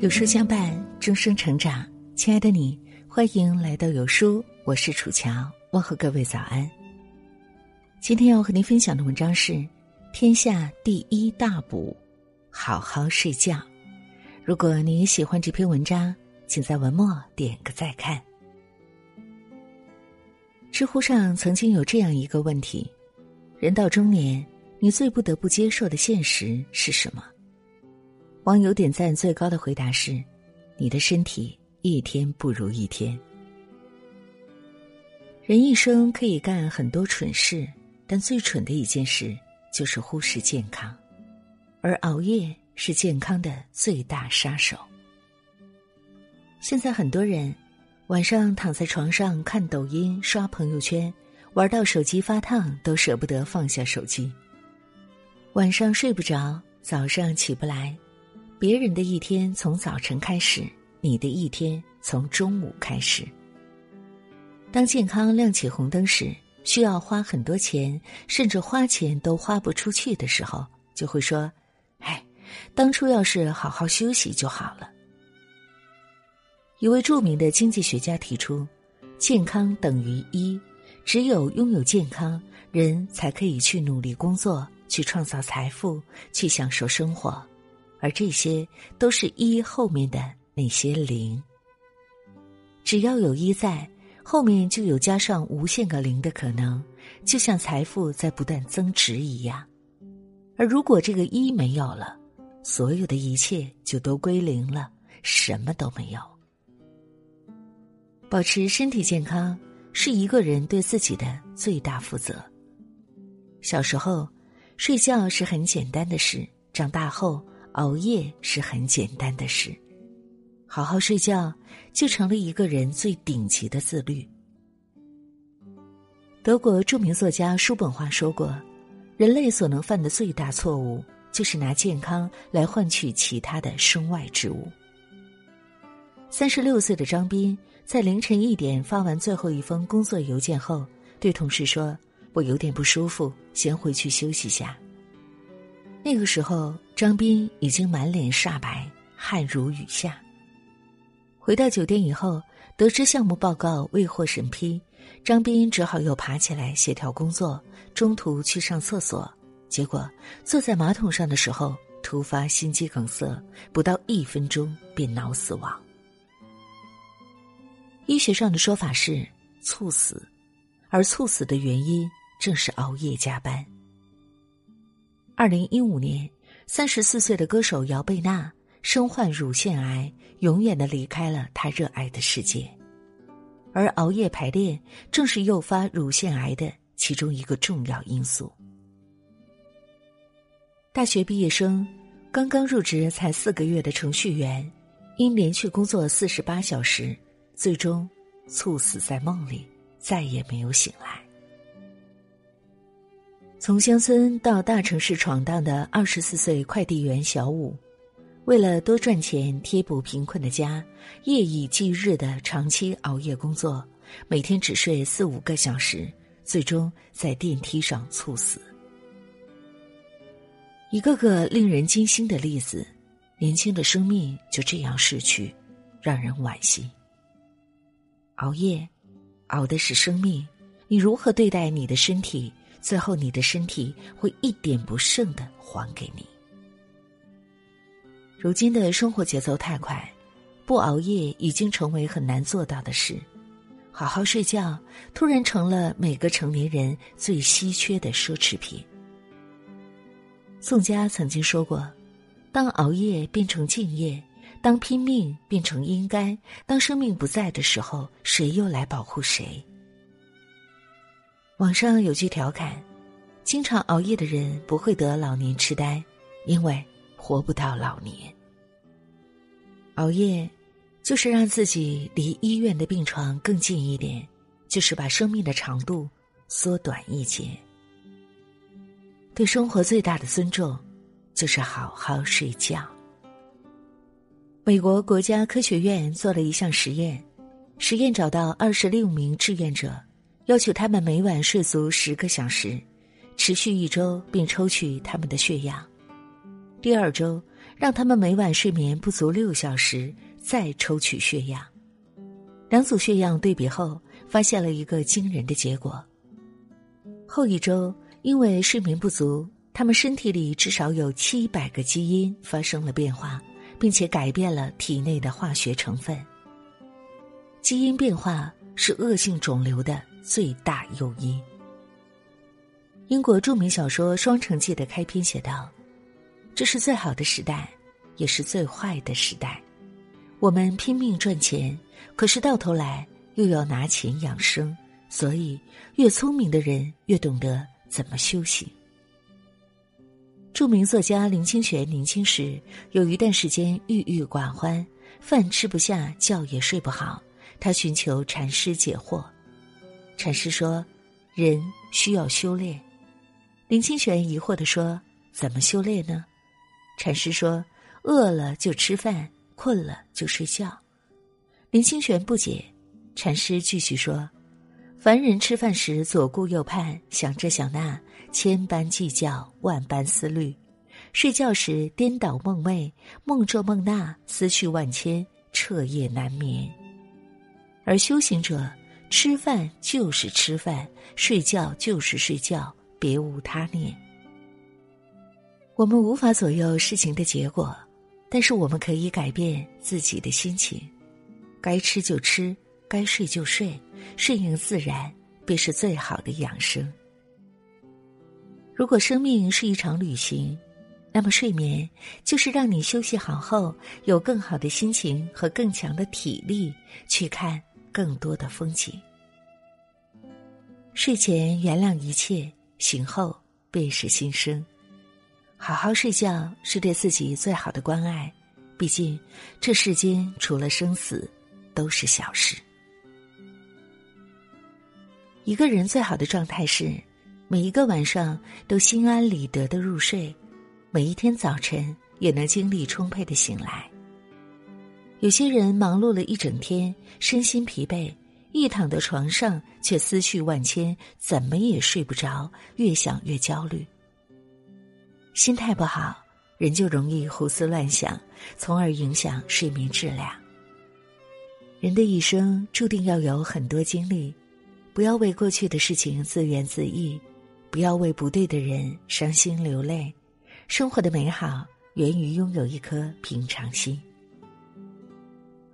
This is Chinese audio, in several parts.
有书相伴，终生成长。亲爱的你，欢迎来到有书，我是楚乔，问候各位早安。今天要和您分享的文章是《天下第一大补》，好好睡觉。如果你喜欢这篇文章，请在文末点个再看。知乎上曾经有这样一个问题：人到中年，你最不得不接受的现实是什么？网友点赞最高的回答是：“你的身体一天不如一天。”人一生可以干很多蠢事，但最蠢的一件事就是忽视健康，而熬夜是健康的最大杀手。现在很多人晚上躺在床上看抖音、刷朋友圈，玩到手机发烫都舍不得放下手机。晚上睡不着，早上起不来。别人的一天从早晨开始，你的一天从中午开始。当健康亮起红灯时，需要花很多钱，甚至花钱都花不出去的时候，就会说：“哎，当初要是好好休息就好了。”一位著名的经济学家提出：“健康等于一，只有拥有健康，人才可以去努力工作，去创造财富，去享受生活。”而这些都是一后面的那些零。只要有一在，后面就有加上无限个零的可能，就像财富在不断增值一样。而如果这个一没有了，所有的一切就都归零了，什么都没有。保持身体健康是一个人对自己的最大负责。小时候，睡觉是很简单的事；长大后，熬夜是很简单的事，好好睡觉就成了一个人最顶级的自律。德国著名作家叔本华说过：“人类所能犯的最大错误，就是拿健康来换取其他的身外之物。”三十六岁的张斌在凌晨一点发完最后一封工作邮件后，对同事说：“我有点不舒服，先回去休息下。”那个时候，张斌已经满脸煞白，汗如雨下。回到酒店以后，得知项目报告未获审批，张斌只好又爬起来协调工作，中途去上厕所。结果坐在马桶上的时候，突发心肌梗塞，不到一分钟便脑死亡。医学上的说法是猝死，而猝死的原因正是熬夜加班。二零一五年，三十四岁的歌手姚贝娜身患乳腺癌，永远的离开了她热爱的世界。而熬夜排练正是诱发乳腺癌的其中一个重要因素。大学毕业生，刚刚入职才四个月的程序员，因连续工作四十八小时，最终猝死在梦里，再也没有醒来。从乡村到大城市闯荡的二十四岁快递员小武，为了多赚钱贴补贫困的家，夜以继日的长期熬夜工作，每天只睡四五个小时，最终在电梯上猝死。一个个令人惊心的例子，年轻的生命就这样逝去，让人惋惜。熬夜，熬的是生命，你如何对待你的身体？最后，你的身体会一点不剩的还给你。如今的生活节奏太快，不熬夜已经成为很难做到的事。好好睡觉，突然成了每个成年人最稀缺的奢侈品。宋佳曾经说过：“当熬夜变成敬业，当拼命变成应该，当生命不在的时候，谁又来保护谁？”网上有句调侃：“经常熬夜的人不会得老年痴呆，因为活不到老年。熬夜，就是让自己离医院的病床更近一点，就是把生命的长度缩短一截。对生活最大的尊重，就是好好睡觉。”美国国家科学院做了一项实验，实验找到二十六名志愿者。要求他们每晚睡足十个小时，持续一周，并抽取他们的血样。第二周，让他们每晚睡眠不足六小时，再抽取血样。两组血样对比后，发现了一个惊人的结果：后一周因为睡眠不足，他们身体里至少有七百个基因发生了变化，并且改变了体内的化学成分。基因变化是恶性肿瘤的最大诱因。英国著名小说《双城记》的开篇写道：“这是最好的时代，也是最坏的时代。我们拼命赚钱，可是到头来又要拿钱养生。所以，越聪明的人越懂得怎么修行。”著名作家林清玄年轻时有一段时间郁郁寡欢，饭吃不下，觉也睡不好。他寻求禅师解惑，禅师说：“人需要修炼。”林清玄疑惑地说：“怎么修炼呢？”禅师说：“饿了就吃饭，困了就睡觉。”林清玄不解，禅师继续说：“凡人吃饭时左顾右盼，想这想那，千般计较，万般思虑；睡觉时颠倒梦寐，梦这梦那，思绪万千，彻夜难眠。而修行者，吃饭就是吃饭，睡觉就是睡觉。”别无他念。我们无法左右事情的结果，但是我们可以改变自己的心情。该吃就吃，该睡就睡，顺应自然便是最好的养生。如果生命是一场旅行，那么睡眠就是让你休息好后有更好的心情和更强的体力去看更多的风景。睡前原谅一切。醒后便是新生，好好睡觉是对自己最好的关爱。毕竟这世间除了生死，都是小事。一个人最好的状态是，每一个晚上都心安理得的入睡，每一天早晨也能精力充沛的醒来。有些人忙碌了一整天，身心疲惫。一躺到床上，却思绪万千，怎么也睡不着，越想越焦虑。心态不好，人就容易胡思乱想，从而影响睡眠质量。人的一生注定要有很多经历，不要为过去的事情自怨自艾，不要为不对的人伤心流泪。生活的美好源于拥有一颗平常心。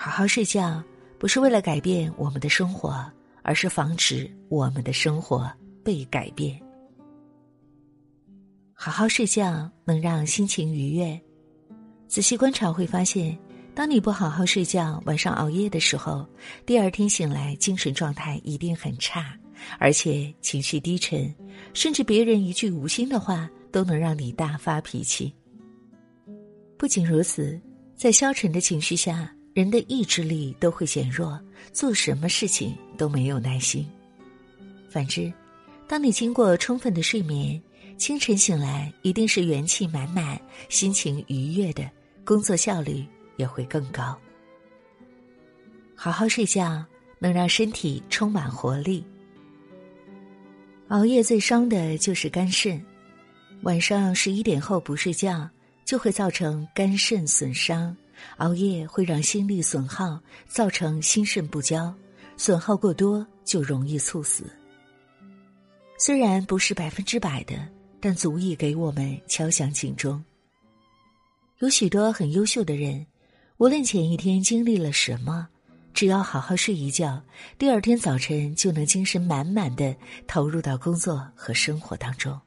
好好睡觉。不是为了改变我们的生活，而是防止我们的生活被改变。好好睡觉能让心情愉悦。仔细观察会发现，当你不好好睡觉、晚上熬夜的时候，第二天醒来精神状态一定很差，而且情绪低沉，甚至别人一句无心的话都能让你大发脾气。不仅如此，在消沉的情绪下。人的意志力都会减弱，做什么事情都没有耐心。反之，当你经过充分的睡眠，清晨醒来一定是元气满满、心情愉悦的，工作效率也会更高。好好睡觉能让身体充满活力。熬夜最伤的就是肝肾，晚上十一点后不睡觉，就会造成肝肾损伤。熬夜会让心力损耗，造成心肾不交，损耗过多就容易猝死。虽然不是百分之百的，但足以给我们敲响警钟。有许多很优秀的人，无论前一天经历了什么，只要好好睡一觉，第二天早晨就能精神满满的投入到工作和生活当中。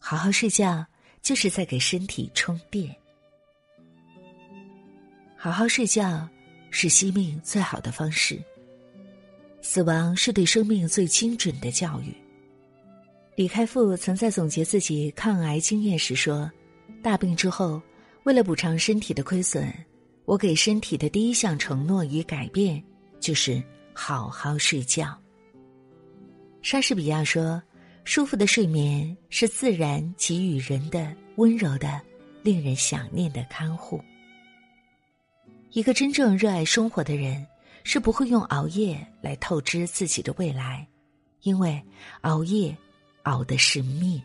好好睡觉，就是在给身体充电。好好睡觉是惜命最好的方式。死亡是对生命最精准的教育。李开复曾在总结自己抗癌经验时说：“大病之后，为了补偿身体的亏损，我给身体的第一项承诺与改变就是好好睡觉。”莎士比亚说：“舒服的睡眠是自然给予人的温柔的、令人想念的看护。”一个真正热爱生活的人，是不会用熬夜来透支自己的未来，因为熬夜熬的是命。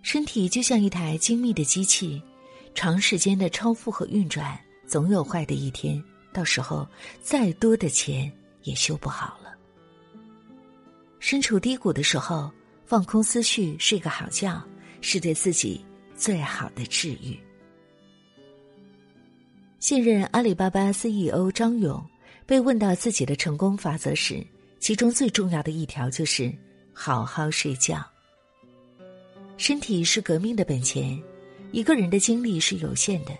身体就像一台精密的机器，长时间的超负荷运转，总有坏的一天。到时候再多的钱也修不好了。身处低谷的时候，放空思绪，睡个好觉，是对自己最好的治愈。现任阿里巴巴 CEO 张勇被问到自己的成功法则时，其中最重要的一条就是好好睡觉。身体是革命的本钱。一个人的精力是有限的，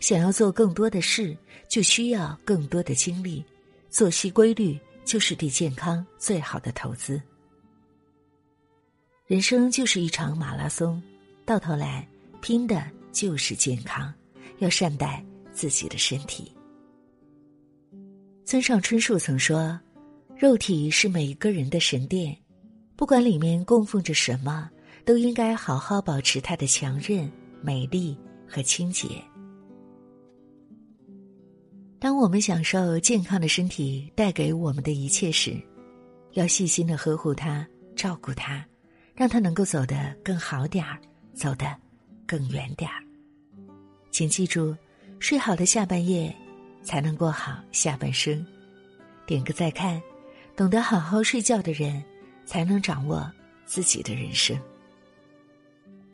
想要做更多的事，就需要更多的精力。作息规律就是对健康最好的投资。人生就是一场马拉松，到头来拼的就是健康，要善待自己的身体。村上春树曾说：“肉体是每一个人的神殿，不管里面供奉着什么，都应该好好保持它的强韧。”美丽和清洁。当我们享受健康的身体带给我们的一切时，要细心的呵护它，照顾它，让它能够走得更好点儿，走得更远点儿。请记住，睡好的下半夜，才能过好下半生。点个再看，懂得好好睡觉的人，才能掌握自己的人生。